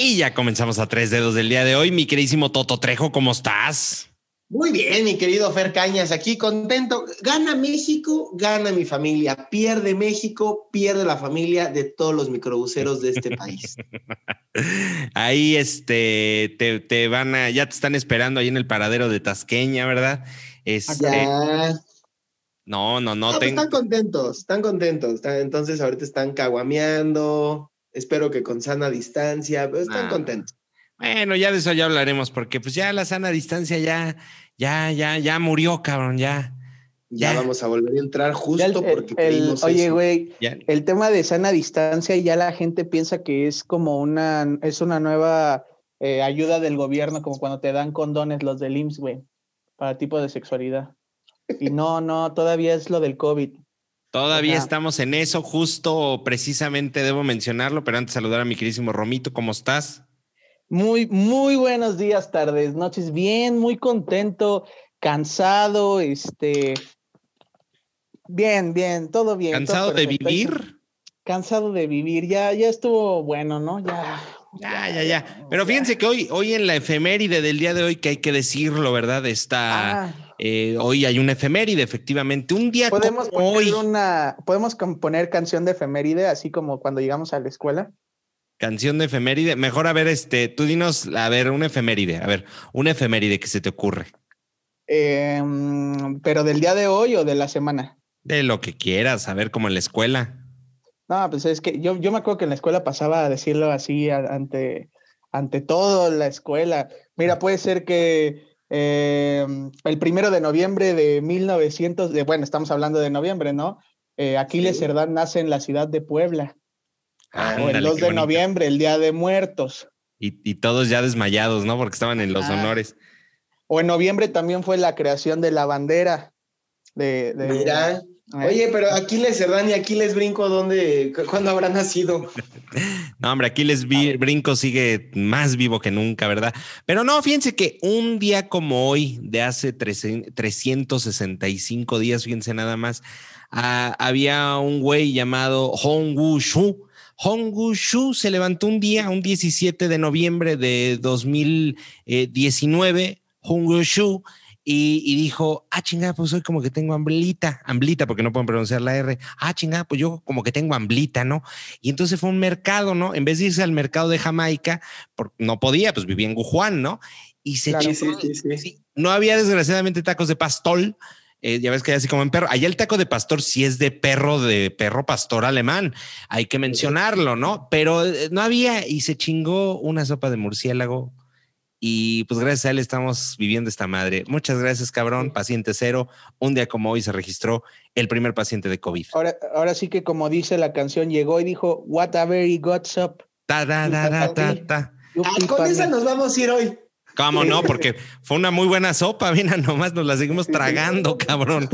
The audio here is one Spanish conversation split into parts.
Y ya comenzamos a tres dedos del día de hoy. Mi queridísimo Toto Trejo, ¿cómo estás? Muy bien, mi querido Fer Cañas, aquí contento. Gana México, gana mi familia. Pierde México, pierde la familia de todos los microbuseros de este país. ahí este, te, van a, ya te están esperando ahí en el paradero de Tasqueña, ¿verdad? Este, No, no, no. Pues están contentos, están contentos. entonces ahorita están caguameando, espero que con sana distancia, pero están contentos. Bueno, ya de eso ya hablaremos, porque pues ya la sana distancia ya, ya, ya, ya murió, cabrón, ya. Ya, vamos a volver a entrar justo porque el, Oye, güey, el tema de sana distancia ya la gente piensa que es como una, es una nueva eh, ayuda del gobierno, como cuando te dan condones los del IMSS, güey, para tipo de sexualidad. Y no, no, todavía es lo del COVID. Todavía estamos en eso, justo precisamente debo mencionarlo, pero antes saludar a mi queridísimo Romito, ¿cómo estás? Muy, muy buenos días, tardes, noches, bien, muy contento, cansado, este, bien, bien, todo bien. ¿Cansado de vivir? Cansado de vivir, ya, ya estuvo bueno, ¿no? Ya. Ya, ya, ya. Pero fíjense que hoy, hoy en la efeméride del día de hoy, que hay que decirlo, ¿verdad? Está. Ah. Eh, hoy hay una efeméride, efectivamente. Un día ¿Podemos como hoy. Una, ¿Podemos componer canción de efeméride, así como cuando llegamos a la escuela? Canción de efeméride. Mejor a ver, este, tú dinos, a ver, una efeméride. A ver, una efeméride que se te ocurre. Em, pero del día de hoy o de la semana. De lo que quieras, a ver, como en la escuela. No, pues es que yo, yo me acuerdo que en la escuela pasaba a decirlo así ante, ante todo la escuela. Mira, puede ser que eh, el primero de noviembre de 1900, de, bueno, estamos hablando de noviembre, ¿no? Eh, Aquiles Cerdán nace en la ciudad de Puebla. o el 2 de noviembre, el Día de Muertos. Y, todos ya desmayados, ¿no? Porque estaban en los ah. honores. O en noviembre también fue la creación de la bandera. De, de Mira. Oye, pero Aquiles Cerdán y Aquiles Brinco, ¿dónde, cuándo habrá nacido? No, hombre, Aquiles Brinco sigue más vivo que nunca, ¿verdad? Pero no, fíjense que un día como hoy, de hace 365 días, fíjense nada más, ah, había un güey llamado Hongwu Shu. Hongwu Shu se levantó un día, un 17 de noviembre de 2019. Hongwu Shu y, dijo, ah, chingada, pues hoy como que tengo amblita, amblita, porque no pueden pronunciar la R. Ah, chingada, pues yo como que tengo amblita, ¿no? Y entonces fue un mercado, ¿no? En vez de irse al mercado de Jamaica, no podía, pues vivía en Gujuán, ¿no? Y se claro, No había desgraciadamente tacos de pastol. Eh, ya ves que hay así como en perro. Allá el taco de pastor sí es de perro, de perro pastor alemán. Hay que mencionarlo, ¿no? Pero eh, no había y se chingó una sopa de murciélago y pues gracias a él estamos viviendo esta madre. Muchas gracias, cabrón. Paciente cero. Un día como hoy se registró el primer paciente de COVID. Ahora, ahora sí que como dice la canción, llegó y dijo, what a very god's up. Ta, ta, ta, ta, ta, ah, con esa nos vamos a ir hoy. ¿Cómo no? Porque fue una muy buena sopa, mira, nomás nos la seguimos tragando, cabrón.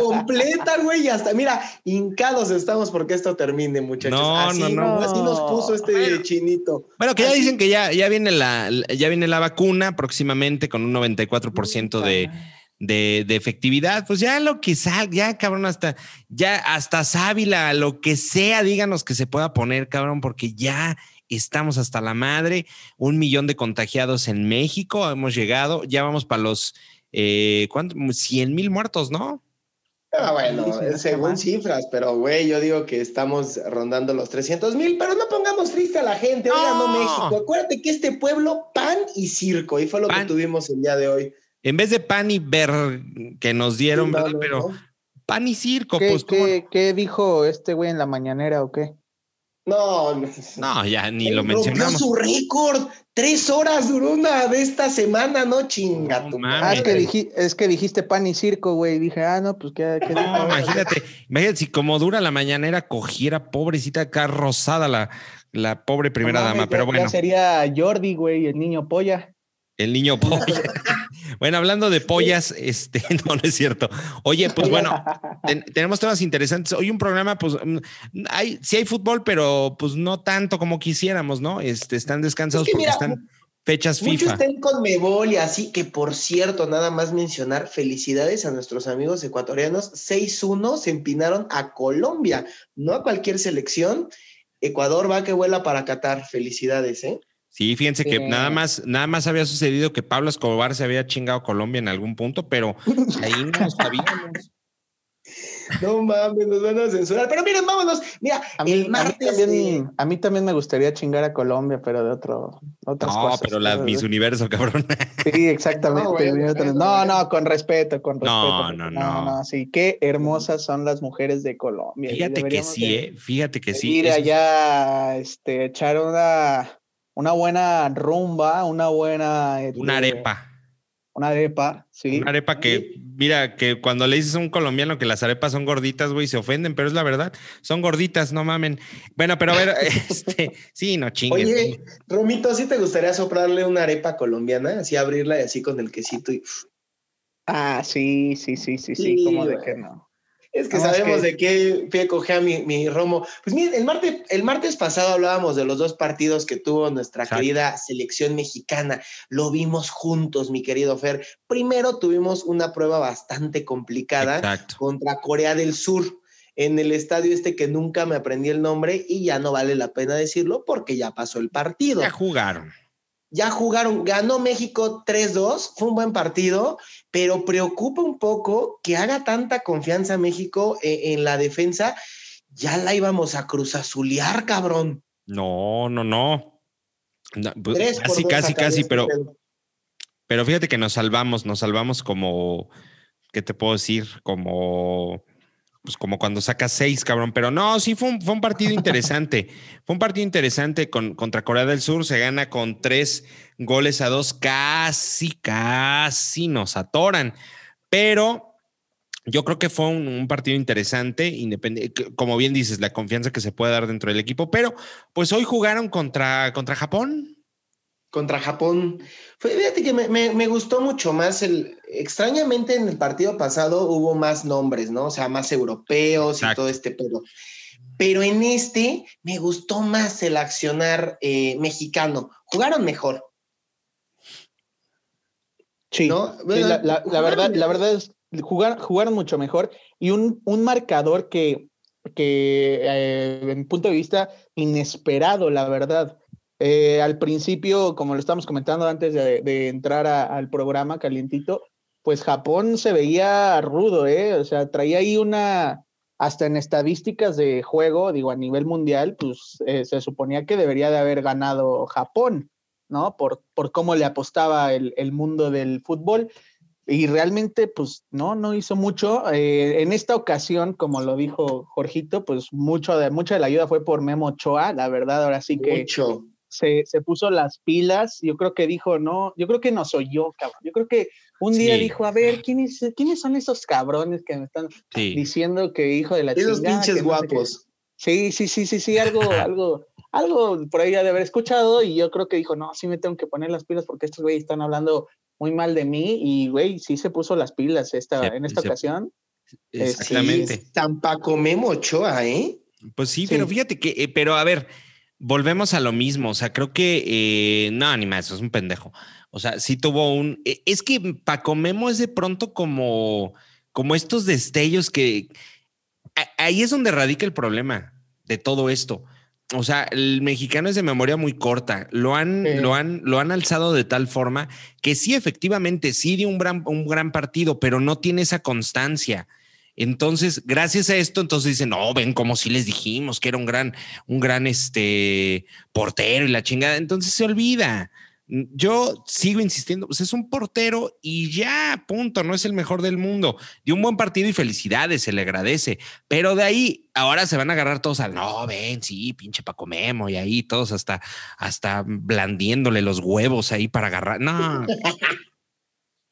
completa, güey, y hasta, mira, hincados estamos porque esto termine, muchachos. No, no, no. Así nos puso este chinito. Bueno, que ya dicen que ya, ya, viene la, ya viene la vacuna próximamente con un 94% de, de, de, efectividad. Pues ya lo que salga, ya, cabrón, hasta, ya hasta sábila, lo que sea, díganos que se pueda poner, cabrón, porque ya estamos hasta la madre, un millón de contagiados en México, hemos llegado, ya vamos para los, eh, ¿cuánto? 100 mil muertos, ¿no? Ah, bueno, según cifras, pero güey, yo digo que estamos rondando los 300 mil, pero no pongamos triste a la gente, oiga, no. México, acuérdate que este pueblo, pan y circo, y fue lo que tuvimos el día de hoy. En vez de pan y ver que nos dieron, ¿verdad? Pero pan y circo, ¿Qué, pues. ¿qué, ¿Qué dijo este güey en la mañanera o qué? No, no, ya ni lo mencionamos. su récord. Tres horas duró una de esta semana, ¿no? Chinga ah, es que, es que dijiste pan y circo, güey. Dije, ah, no, pues qué. qué no, imagínate, imagínate si como dura la mañanera cogiera pobrecita acá rosada la, la pobre primera dama, pero bueno. Ya sería Jordi, güey, el niño polla. El niño polla. bueno, hablando de pollas, este, no, no es cierto. Oye, pues bueno, tenemos temas interesantes. Hoy un programa, pues, mm, hay, sí hay fútbol, pero pues no tanto como quisiéramos, ¿no? Este, están descansados porque están fechas FIFA. Muchos están con Mebol y así que, por cierto, nada más mencionar felicidades a nuestros amigos ecuatorianos. 6-1 se empinaron a Colombia, no a cualquier selección. Ecuador va que vuela para Qatar. Felicidades, ¿eh? Sí, fíjense que nada más, nada más había sucedido que Pablo Escobar se había chingado a Colombia en algún punto, pero ahí no sabíamos. No mames, nos van a censurar. Pero miren, vámonos. Mira, a mí, también, a mí también me gustaría chingar a Colombia, pero de otro, otras no, cosas. pero la Miss Universo, cabrón. Sí, exactamente. No, no, con respeto, con respeto. No, no, no. no, sí, qué hermosas son las mujeres de Colombia. Fíjate que sí, eh. Fíjate que sí. Ir allá, este, echar una, una buena rumba, una buena. una este, arepa una arepa, sí. Una arepa que, mira, que cuando le dices a un colombiano que las arepas son gorditas, güey, se ofenden, pero es la verdad. Son gorditas, no mamen. Bueno, pero a ver, este, sí, no chingues. Oye, Romito, ¿sí te gustaría soplarle una arepa colombiana? Así abrirla y así con el quesito y. Ah, sí, sí, sí, sí, sí, ¿cómo de que no? Es que sabemos de qué pie cogea mi, mi, Romo. Pues miren, el martes, el martes pasado hablábamos de los dos partidos que tuvo nuestra querida selección mexicana. Lo vimos juntos, mi querido Fer. Primero tuvimos una prueba bastante complicada contra Corea del Sur en el estadio este que nunca me aprendí el nombre y ya no vale la pena decirlo porque ya pasó el partido. Ya jugaron ya jugaron, ganó México 3-2, fue un buen partido, pero preocupa un poco que haga tanta confianza México eh, en, la defensa. Ya la íbamos a cruzazulear, cabrón. No, no, no. Pues, casi, casi, casi, pero, pero fíjate que nos salvamos, nos salvamos como, ¿qué te puedo decir? Como pues como cuando sacas seis, cabrón. Pero no, sí fue un, fue un partido interesante. fue un partido interesante con, contra Corea del Sur. Se gana con tres goles a dos. Casi, casi nos atoran. Pero yo creo que fue un, partido interesante, independiente, como bien dices, la confianza que se puede dar dentro del equipo. Pero pues hoy jugaron contra, contra Japón. Contra Japón. Fíjate que me, gustó mucho más el. Extrañamente en el partido pasado hubo más nombres, ¿no? O sea, más europeos y todo este pedo. Pero en este me gustó más el accionar eh, mexicano. Jugaron mejor. Sí, la, verdad, la verdad es jugar, jugaron mucho mejor y un, un marcador que, que eh, en punto de vista inesperado, la verdad. Eh, al principio, como lo estamos comentando antes de, entrar al programa calientito, pues Japón se veía rudo, ¿eh? O sea, traía ahí una, hasta en estadísticas de juego, digo, a nivel mundial, pues eh, se suponía que debería de haber ganado Japón, ¿no? Por, por cómo le apostaba el, mundo del fútbol. Y realmente, pues no, no hizo mucho. Eh, en esta ocasión, como lo dijo Jorgito, pues mucho de, mucha de la ayuda fue por Memo Ochoa, la verdad, ahora sí que mucho se, puso las pilas, yo creo que dijo, no, yo creo que nos oyó, cabrón. Yo creo que un día dijo, a ver, ¿quiénes, ¿quiénes son esos cabrones que me están diciendo que hijo de la Esos pinches guapos. sí, sí, sí, sí, sí, algo, algo, algo por ahí de haber escuchado y yo creo que dijo, no, sí me tengo que poner las pilas porque estos güeyes están hablando muy mal de mí y, güey, sí se puso las pilas esta, en esta ocasión. Exactamente. Sí, Tampoco Memo Ochoa, ¿eh? Pues sí, pero fíjate que, eh, pero a ver, volvemos a lo mismo. O sea, creo que eh, no, ni más, es un pendejo. O sea, sí tuvo un. E, es que Paco Memo es de pronto como, como estos destellos que. Ahí es donde radica el problema de todo esto. O sea, el mexicano es de memoria muy corta. Lo han, lo han, lo han alzado de tal forma que sí, efectivamente, sí dio un gran, un gran partido, pero no tiene esa constancia. Entonces, gracias a esto, entonces dicen, no, ven como si les dijimos que era un gran, un gran este portero y la chingada. Entonces se olvida. Yo sigo insistiendo, pues es un portero y ya, punto, no es el mejor del mundo. Dio un buen partido y felicidades, se le agradece. Pero de ahí, ahora se van a agarrar todos al, no, ven, sí, pinche Paco Memo, y ahí todos hasta, hasta blandiéndole los huevos ahí para agarrar. No.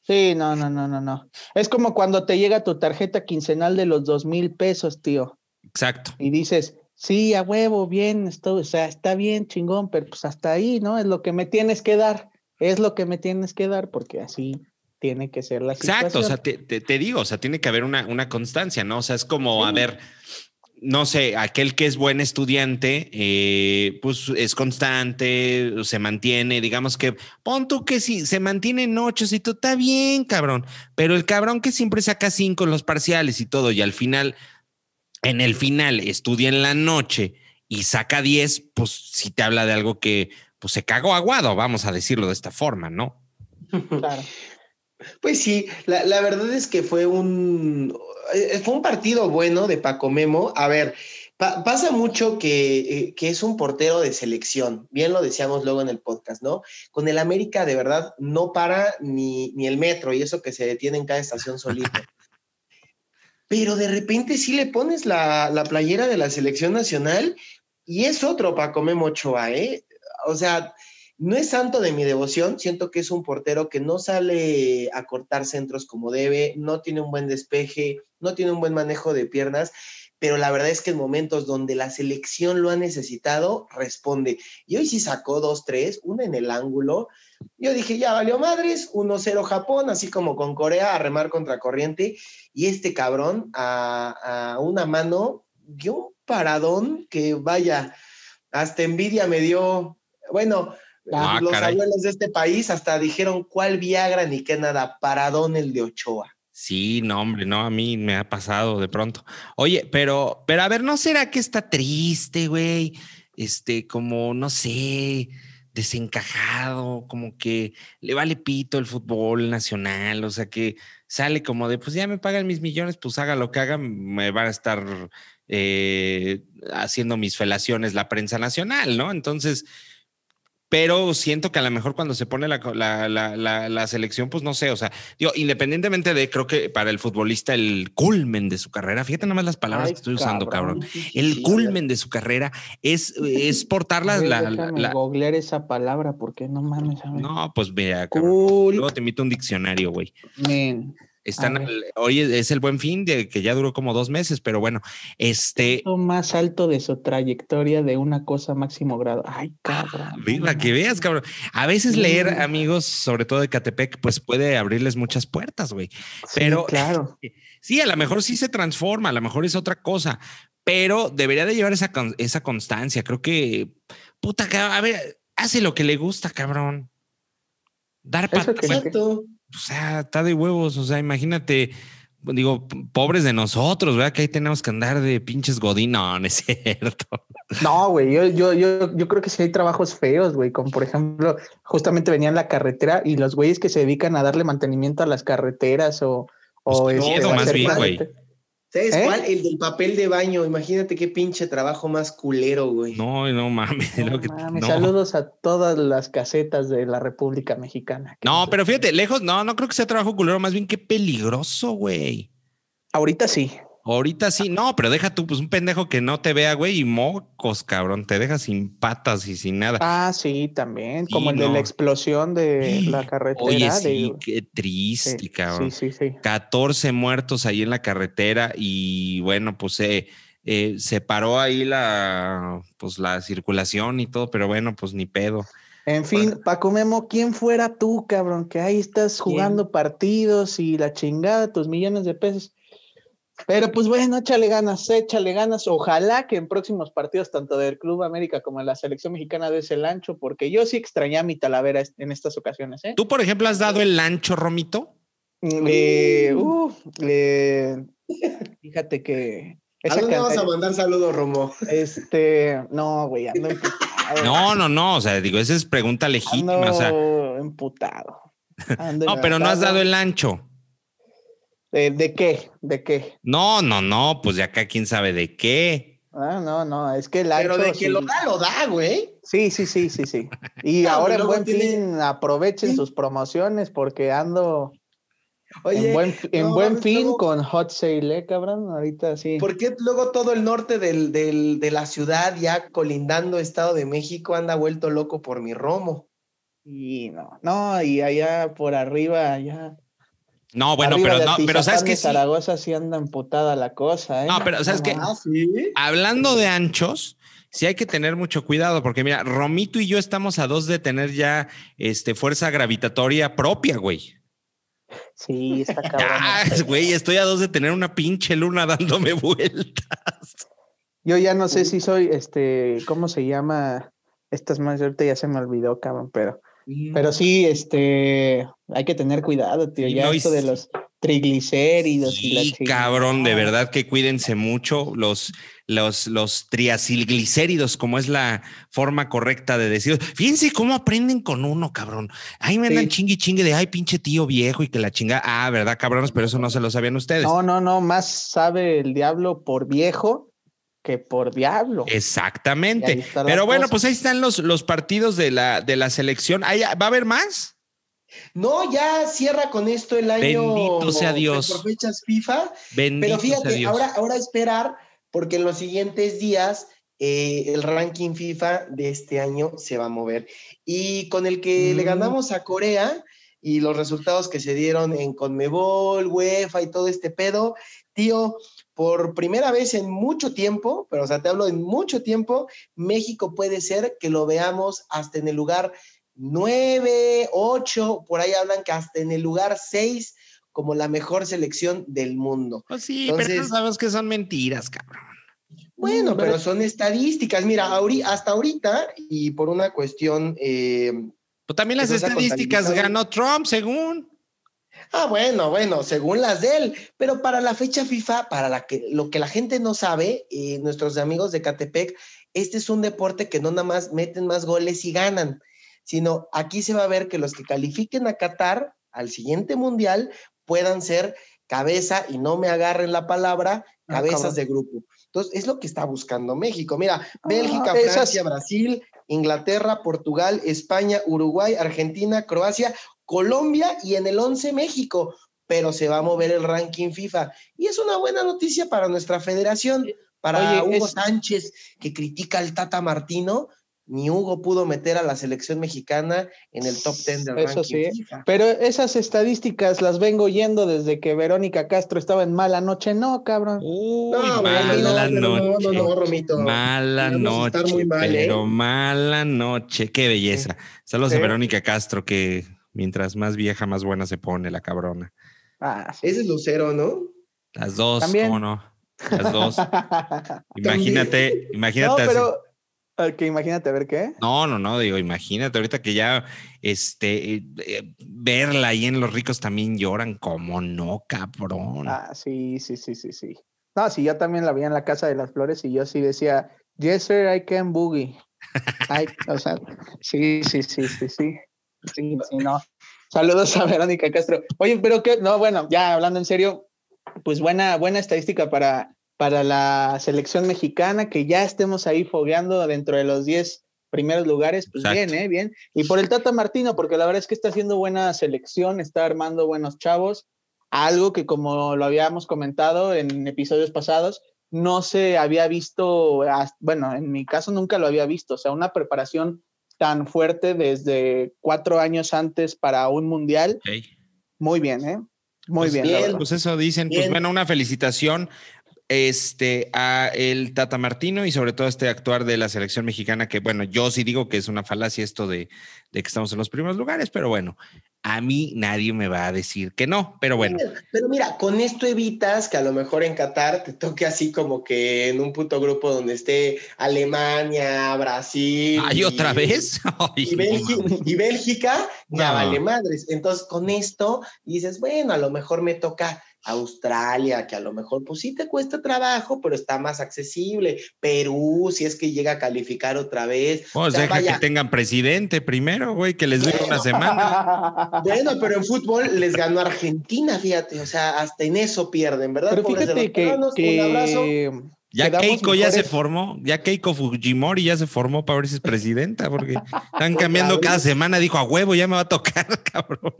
Sí, no, no, no, no, no. Es como cuando te llega tu tarjeta quincenal de los dos mil pesos, tío. Exacto. Y dices, sí, a huevo, bien, esto, o sea, está bien, chingón, pero pues hasta ahí, ¿no? Es lo que me tienes que dar, es lo que me tienes que dar, porque así tiene que ser la Exacto, o sea, te, te, digo, o sea, tiene que haber una, una constancia, ¿no? O sea, es como, a ver, no sé, aquel que es buen estudiante, eh, pues es constante, se mantiene, digamos que, pon tú que sí, se mantiene en ocho, y tú está bien, cabrón, pero el cabrón que siempre saca cinco en los parciales y todo, y al final, en el final, estudia en la noche y saca 10, pues sí te habla de algo que pues se cagó aguado, vamos a decirlo de esta forma, ¿no? Claro. Pues sí, la, la, verdad es que fue un, fue un partido bueno de Paco Memo. A ver, pasa mucho que, eh, que, es un portero de selección, bien lo decíamos luego en el podcast, ¿no? Con el América de verdad no para ni, ni el metro y eso que se detiene en cada estación solito. Pero de repente sí le pones la, la playera de la selección nacional y es otro Paco Memo Ochoa, ¿eh? O sea, no es santo de mi devoción, siento que es un portero que no sale a cortar centros como debe, no tiene un buen despeje, no tiene un buen manejo de piernas, pero la verdad es que en momentos donde la selección lo ha necesitado, responde. Y hoy sí sacó dos, tres, una en el ángulo. Yo dije, ya valió madres, 1-0 Japón, así como con Corea, a remar contra corriente. Y este cabrón a, una mano dio un paradón que vaya, hasta envidia me dio. Bueno, Ah, los abuelos de este país hasta dijeron cuál Viagra ni qué nada, paradón el de Ochoa. Sí, no, hombre, no, a mí me ha pasado de pronto. Oye, pero, pero a ver, ¿no será que está triste, güey? Este, como, no sé, desencajado, como que le vale pito el fútbol nacional, o sea, que sale como de, pues ya me pagan mis millones, pues haga lo que haga, me va a estar eh, haciendo mis felaciones la prensa nacional, ¿no? Entonces, pero siento que a lo mejor cuando se pone la, la, selección, pues no sé, o sea, digo, independientemente de, creo que para el futbolista el culmen de su carrera, fíjate nada más las palabras que estoy usando, cabrón, el culmen de su carrera es, es portar la... la, googlear esa palabra porque no mames. No, pues cabrón, luego te invito un diccionario, güey. Están, hoy es el buen fin de que ya duró como dos meses, pero bueno, este. Lo más alto de su trayectoria de una cosa máximo grado. Ay, cabrón. Viva, que veas, cabrón. A veces leer amigos, sobre todo de Catepec, pues puede abrirles muchas puertas, güey. Pero claro. Sí, a lo mejor sí se transforma, a lo mejor es otra cosa, pero debería de llevar esa, esa constancia. Creo que, puta, a ver, hace lo que le gusta, cabrón. Dar patas o sea, está de huevos, o sea, imagínate, digo, pobres de nosotros, ¿verdad? Que ahí tenemos que andar de pinches godín, no, no es cierto. No, güey, yo, yo, yo, yo creo que sí hay trabajos feos, güey, como por ejemplo, justamente venía en la carretera y los güeyes que se dedican a darle mantenimiento a las carreteras o... o pues este, más bien, güey. ¿Sabes ¿Eh? cuál? El del papel de baño. Imagínate qué pinche trabajo más culero, güey. No, no mames. Saludos a todas las casetas de la República Mexicana. No, pero fíjate, lejos, no, no creo que sea trabajo culero, más bien qué peligroso, güey. Ahorita sí. Ahorita sí, no, pero deja tú, pues un pendejo que no te vea, güey, y mocos, cabrón, te deja sin patas y sin nada. Ah, sí, también, como el de la explosión de la carretera. Oye, sí, qué triste, cabrón. Sí, sí, sí. 14 muertos ahí en la carretera y bueno, pues eh, eh, se paró ahí la, pues la circulación y todo, pero bueno, pues ni pedo. En fin, Paco Memo, ¿quién fuera tú, cabrón? Que ahí estás jugando partidos y la chingada, tus millones de pesos pero pues bueno, échale ganas, échale ganas. Ojalá que en próximos partidos, tanto del Club América como en la selección mexicana, des el ancho, porque yo sí extrañé a mi Talavera en estas ocasiones. ¿eh? ¿Tú, por ejemplo, has dado el ancho, Romito? Mm, uh, fíjate que. ¿A dónde vas a mandar saludos, Romo? Este, no, güey, ando emputado. No, no, no, o sea, digo, esa es pregunta legítima. Ando o sea. emputado. no, pero no has dado el ancho. ¿De, qué? ¿De qué? No, no, no, pues de acá quién sabe de qué. Ah, no, no, es que el Pero de que lo da, lo da, güey. Sí, sí, sí, sí, sí. Y ahora en buen fin aprovechen sus promociones porque ando en buen, en buen fin con Hot Sale, ¿eh, cabrón? Ahorita sí. Porque luego todo el norte del, del, de la ciudad, ya colindando Estado de México, anda vuelto loco por mi romo. Y no, no, y allá por arriba, allá no, bueno, pero no, pero sabes que Zaragoza sí anda emputada la cosa, ¿eh? No, pero sabes que hablando de anchos, sí hay que tener mucho cuidado, porque mira, Romito y yo estamos a dos de tener ya este fuerza gravitatoria propia, güey. Sí, está cabrón. güey, estoy a dos de tener una pinche luna dándome vueltas. Yo ya no sé si soy, este, ¿cómo se llama? Estas más, ahorita ya se me olvidó, cabrón, pero pero sí, este, hay que tener cuidado, tío. ya esto de los, triglicéridos y la cabrón, de verdad que cuídense mucho los los, los triacilglicéridos, como es la forma correcta de decir. Fíjense cómo aprenden con uno, cabrón. Ahí me andan chingui chingue de ay, pinche tío viejo y que la chinga. Ah, verdad, cabrones, pero eso no se lo sabían ustedes. No, no, no, más sabe el diablo por viejo que por diablo. Exactamente. Pero bueno, pues ahí están los, los partidos de la, de la selección. ¿Va a haber más? No, ya cierra con esto el año. Bendito sea Dios. Por fechas FIFA. Bendito pero fíjate, ahora, ahora esperar porque en los siguientes días eh, el ranking FIFA de este año se va a mover. Y con el que le mm. ganamos a Corea y los resultados que se dieron en Conmebol, UEFA y todo este pedo, tío, por primera vez en mucho tiempo, pero o sea, te hablo en mucho tiempo, México puede ser que lo veamos hasta en el lugar 9, 8, por ahí hablan que hasta en el lugar 6 como la mejor selección del mundo. Pues sí, pero sabemos que son mentiras, cabrón. Bueno, pero son estadísticas. Mira, hasta ahorita, y por una cuestión. Eh, pues también las estadísticas ganó Trump, según. Ah, bueno, bueno, según las de él. Pero para la fecha FIFA, para la que, lo que la gente no sabe, eh, nuestros amigos de Catepec, este es un deporte que no nada más meten más goles y ganan, sino aquí se va a ver que los que califiquen a Qatar al siguiente mundial puedan ser cabeza, y no me agarren la palabra, ah, cabezas de grupo. Entonces, es lo que está buscando México. Mira, ah, Bélgica, Francia, Brasil, Inglaterra, Portugal, España, Uruguay, Argentina, Croacia, Colombia y en el 11 México, pero se va a mover el ranking FIFA. Y es una buena noticia para nuestra federación, para Hugo Sánchez, que critica al Tata Martino, ni Hugo pudo meter a la selección mexicana en el top 10 del Eso sí, pero esas estadísticas las vengo yendo desde que Verónica Castro estaba en Mala Noche, no, cabrón. Uy, mala noche. No, no, Romito. Mala noche, muy mal, pero ¿eh? mala noche, qué belleza. Saludos a Verónica Castro, que mientras más vieja, más buena se pone la cabrona. Ah, Ese es Lucero, ¿no? Las dos, ¿cómo no? Las dos. imagínate, imagínate. No, pero que imagínate, a ver qué. No, no, no, digo, imagínate ahorita que ya este eh, eh, verla ahí en Los Ricos también lloran, como no, cabrón. Ah, sí, sí, sí, sí, sí. No, sí, yo también la vi en la Casa de las Flores y yo sí decía, yes, sir, I can boogie. o sea, sí, sí, sí, sí, sí. Sí, sí, no. Saludos a Verónica Castro. Oye, pero que, no, bueno, ya hablando en serio, pues buena, buena estadística para para la selección mexicana, que ya estemos ahí fogueando dentro de los 10 primeros lugares, pues bien, ¿eh? Bien. Y por el Tata Martino, porque la verdad es que está haciendo buena selección, está armando buenos chavos, algo que como lo habíamos comentado en episodios pasados, no se había visto, bueno, en mi caso nunca lo había visto, o sea, una preparación tan fuerte desde cuatro años antes para un mundial. Muy bien, ¿eh? Muy pues bien. Pues eso dicen, pues bueno, una felicitación este, a el Tata Martino y sobre todo este actuar de la selección mexicana, que bueno, yo sí digo que es una falacia esto de, de que estamos en los primeros lugares, pero bueno, a mí nadie me va a decir que no, pero bueno. Pero mira, con esto evitas que a lo mejor en Qatar te toque así como que en un puto grupo donde esté Alemania, Brasil. ¿Ay, otra vez? y, Bélgica, ya vale madres. Entonces, con esto dices, bueno, a lo mejor me toca Australia, que a lo mejor pues sí te cuesta trabajo, pero está más accesible. Perú, si es que llega a calificar otra vez. Pues deja que tengan presidente primero, güey, que les dure una semana. Bueno, pero en fútbol les ganó Argentina, fíjate, o sea, hasta en eso pierden, ¿verdad? Pero fíjate que, un abrazo. Ya Keiko ya se formó, ya Keiko Fujimori ya se formó para ver si es presidenta, porque están cambiando cada semana. Dijo a huevo, ya me va a tocar, cabrón.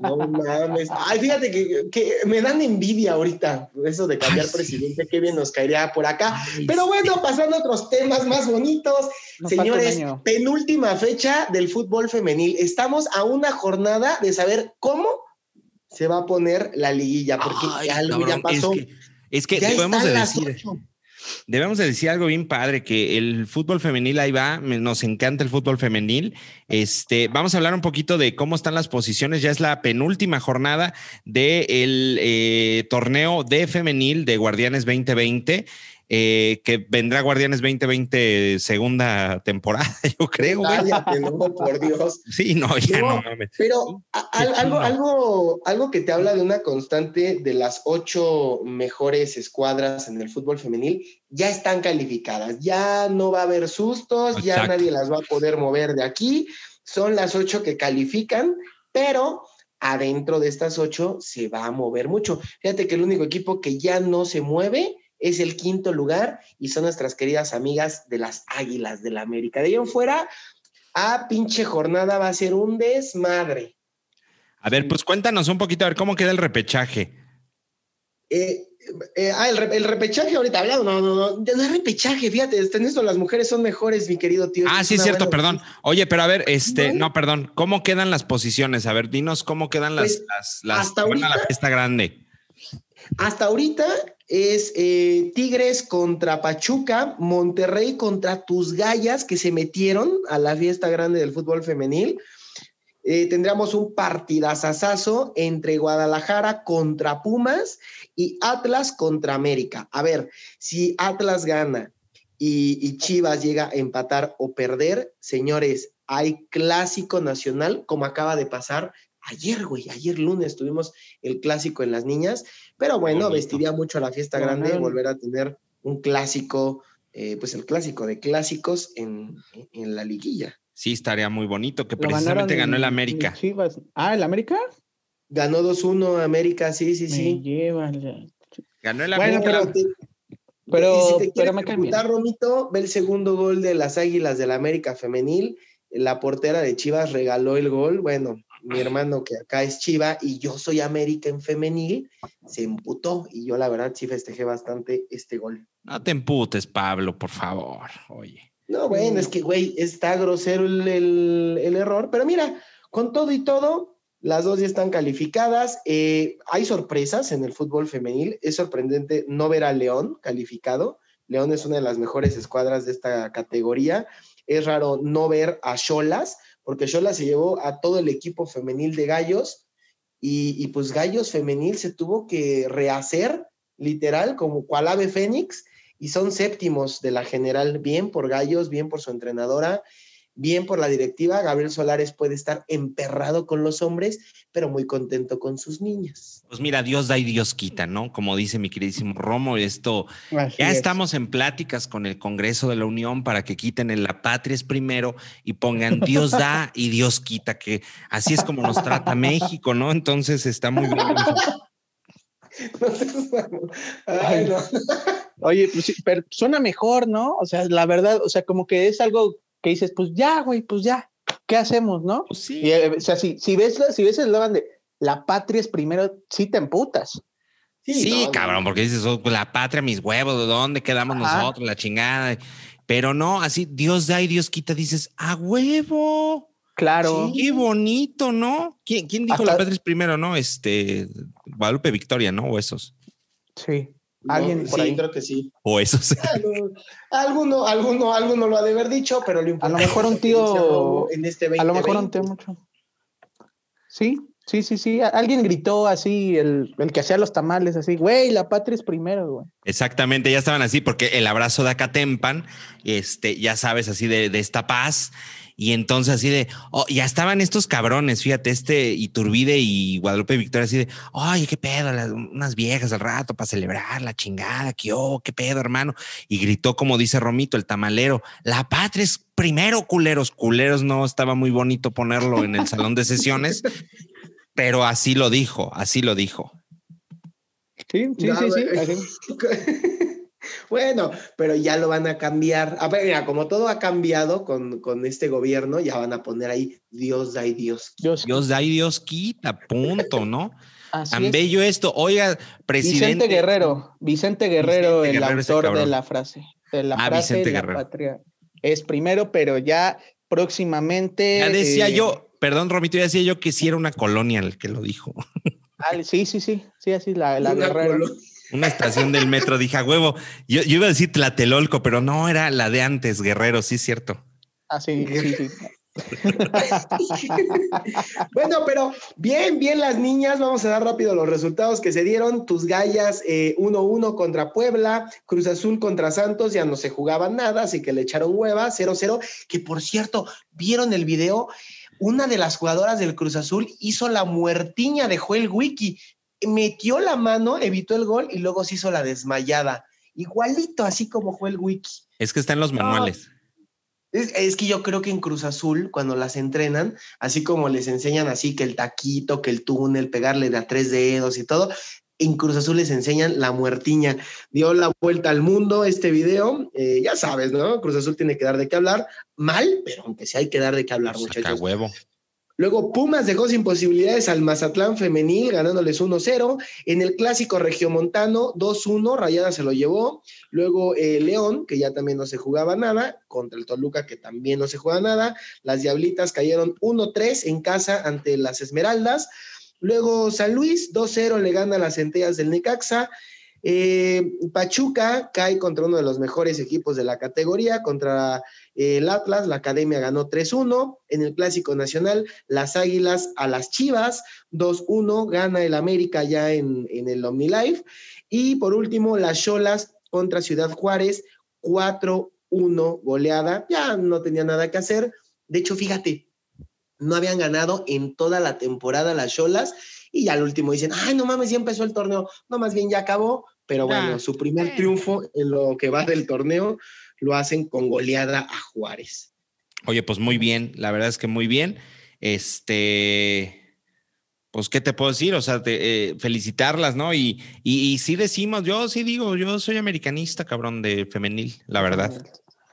No mames. Ay, fíjate que, me dan envidia ahorita eso de cambiar presidente. Qué bien nos caería por acá. Pero bueno, pasando a otros temas más bonitos. Señores, penúltima fecha del fútbol femenil. Estamos a una jornada de saber cómo se va a poner la liguilla, porque ya, ya pasó. Es que, podemos decir. Debemos de decir algo bien padre, que el fútbol femenil ahí va, nos encanta el fútbol femenil. Este, vamos a hablar un poquito de cómo están las posiciones. Ya es la penúltima jornada del eh, torneo de femenil de Guardianes 2020. Eh, que vendrá Guardianes 2020 segunda temporada, yo creo. Cállate, no, por Dios. Sí, no, ya no, mames. Pero algo, algo, algo que te habla de una constante de las ocho mejores escuadras en el fútbol femenil, ya están calificadas, ya no va a haber sustos, ya nadie las va a poder mover de aquí, son las ocho que califican, pero adentro de estas ocho se va a mover mucho. Fíjate que el único equipo que ya no se mueve es el quinto lugar y son nuestras queridas amigas de las Águilas del la América. De ahí en fuera, a pinche jornada va a ser un desmadre. A ver, pues cuéntanos un poquito, a ver cómo queda el repechaje. Eh, eh, ah, el, repechaje ahorita hablado, no, no, no, no es repechaje, fíjate, en esto las mujeres son mejores, mi querido tío. Ah, sí, es cierto, perdón. Oye, pero a ver, este, no, perdón, ¿cómo quedan las posiciones? A ver, dinos cómo quedan las, pues, las, hasta ahorita, la fiesta grande. Hasta ahorita es eh, Tigres contra Pachuca, Monterrey contra tus gallas que se metieron a la fiesta grande del fútbol femenil. Eh, tendríamos un partidazazazo entre Guadalajara contra Pumas y Atlas contra América. A ver, si Atlas gana y, Chivas llega a empatar o perder, señores, hay clásico nacional como acaba de pasar ayer, güey. Ayer lunes tuvimos el clásico en las niñas, pero bueno, vestiría mucho a la fiesta grande volver a tener un clásico, eh, pues el clásico de clásicos en, en la liguilla. Sí, estaría muy bonito, que precisamente ganó el América. Ah, ¿el América? Ganó 2-1 América, sí, sí, sí. Ganó el América. Pero, si te me Romito, ve el segundo gol de las Águilas del América femenil. La portera de Chivas regaló el gol. Bueno, mi hermano que acá es Chiva y yo soy América en femenil, se emputó y yo la verdad sí festejé bastante este gol. No te emputes, Pablo, por favor. Oye. No, bueno, es que, güey, está grosero el, error, pero mira, con todo y todo, las dos ya están calificadas. Eh, hay sorpresas en el fútbol femenil. Es sorprendente no ver a León calificado. León es una de las mejores escuadras de esta categoría. Es raro no ver a Cholas, porque Cholas se llevó a todo el equipo femenil de Gallos y, y pues Gallos femenil se tuvo que rehacer, literal, como cual ave fénix y son séptimos de la general, bien por Gallos, bien por su entrenadora, bien por la directiva. Gabriel Solares puede estar emperrado con los hombres, pero muy contento con sus niñas. Pues mira, Dios da y Dios quita, ¿no? Como dice mi queridísimo Romo, esto ya estamos en pláticas con el Congreso de la Unión para que quiten el la patria es primero y pongan Dios da y Dios quita, que así es como nos trata México, ¿no? Entonces está muy bien. Oye, pues pero suena mejor, ¿no? O sea, la verdad, o sea, como que es algo que dices, pues ya, güey, pues ya, ¿qué hacemos, no? Pues sí. Eh, o sea, si, si ves, si ves el eslogan de la patria es primero, sí te emputas. Sí, cabrón, porque dices, oh, la patria, mis huevos, ¿de dónde quedamos nosotros? La chingada. Pero no, así Dios da y Dios quita, dices, a huevo. Claro. qué bonito, ¿no? ¿Quién, quién dijo la patria es primero, no? Este, Guadalupe Victoria, ¿no? O esos. Sí. Alguien por sí, creo que sí. O eso sí. Alguno, alguno, alguno lo ha de haber dicho, pero lo A lo mejor un tío. En este a lo mejor un tío mucho. Sí, sí, sí, sí. Alguien gritó así, el, el que hacía los tamales, así, güey, la patria es primero, güey. Exactamente, ya estaban así, porque el abrazo de Acatempan, este, ya sabes, así de, de esta paz. Y entonces así de, oh, ya estaban estos cabrones, fíjate, este Iturbide y Guadalupe Victoria así de, oye, qué pedo, unas viejas al rato para celebrar la chingada, que oh, qué pedo, hermano. Y gritó, como dice Romito, el tamalero, la patria es primero, culeros. Culeros no estaba muy bonito ponerlo en el salón de sesiones, pero así lo dijo, así lo dijo. Sí, sí, sí, sí. Bueno, pero ya lo van a cambiar. A ver, mira, como todo ha cambiado con, con este gobierno, ya van a poner ahí Dios da y Dios quita. Dios, da y Dios quita, punto, ¿no? Tan bello esto. Oiga, presidente. Vicente Guerrero, Vicente Guerrero, el autor de la frase. De la ah, frase Vicente la patria. Es primero, pero ya próximamente. Ya decía eh, yo, perdón, Romito, ya decía yo que sí era una colonia el que lo dijo. Ah, sí, sí, sí, sí, así la, la Guerrero una estación del metro, dije, a huevo, yo, iba a decir Tlatelolco, pero no, era la de antes, Guerrero, sí es cierto. Ah, sí, sí, sí. bueno, pero bien, bien las niñas. Vamos a dar rápido los resultados que se dieron. Tus gallas 1-1 eh, contra Puebla, Cruz Azul contra Santos, ya no se jugaba nada, así que le echaron hueva, 0-0. Que por cierto, ¿vieron el video? Una de las jugadoras del Cruz Azul hizo la muertiña de Joel Wiki. Metió la mano, evitó el gol y luego se hizo la desmayada. Igualito, así como Joel Wiki. Es que está en los manuales. Es, que yo creo que en Cruz Azul, cuando las entrenan, así como les enseñan así que el taquito, que el túnel, pegarle de a tres dedos y todo, en Cruz Azul les enseñan la muertiña. Dio la vuelta al mundo este video. Eh, ya sabes, ¿no? Cruz Azul tiene que dar de qué hablar. Mal, pero aunque sí hay que dar de qué hablar, muchachos. huevo. Luego Pumas dejó sin posibilidades al Mazatlán femenil, ganándoles 1-0. En el clásico regiomontano, 2-1, Rayada se lo llevó. Luego eh, León, que ya también no se jugaba nada, contra el Toluca, que también no se juega nada. Las Diablitas cayeron 1-3 en casa ante las Esmeraldas. Luego San Luis, 2-0, le gana a las centellas del Necaxa. Eh, Pachuca cae contra uno de los mejores equipos de la categoría, contra el Atlas, la Academia ganó 3-1. En el Clásico Nacional, las Águilas a las Chivas, 2-1, gana el América ya en, en el OmniLife. Y por último, las Cholas contra Ciudad Juárez, 4-1 goleada. Ya no tenía nada que hacer. De hecho, fíjate, no habían ganado en toda la temporada las Cholas y ya al último dicen, ay, no mames, ya empezó el torneo, no, más bien ya acabó, pero bueno, su primer triunfo en lo que va del torneo lo hacen con goleada a Juárez. Oye, pues muy bien, la verdad es que muy bien. Este, pues, ¿qué te puedo decir? O sea, eh, felicitarlas, ¿no? Y, y, sí decimos, yo sí digo, yo soy americanista, cabrón, de femenil, la verdad.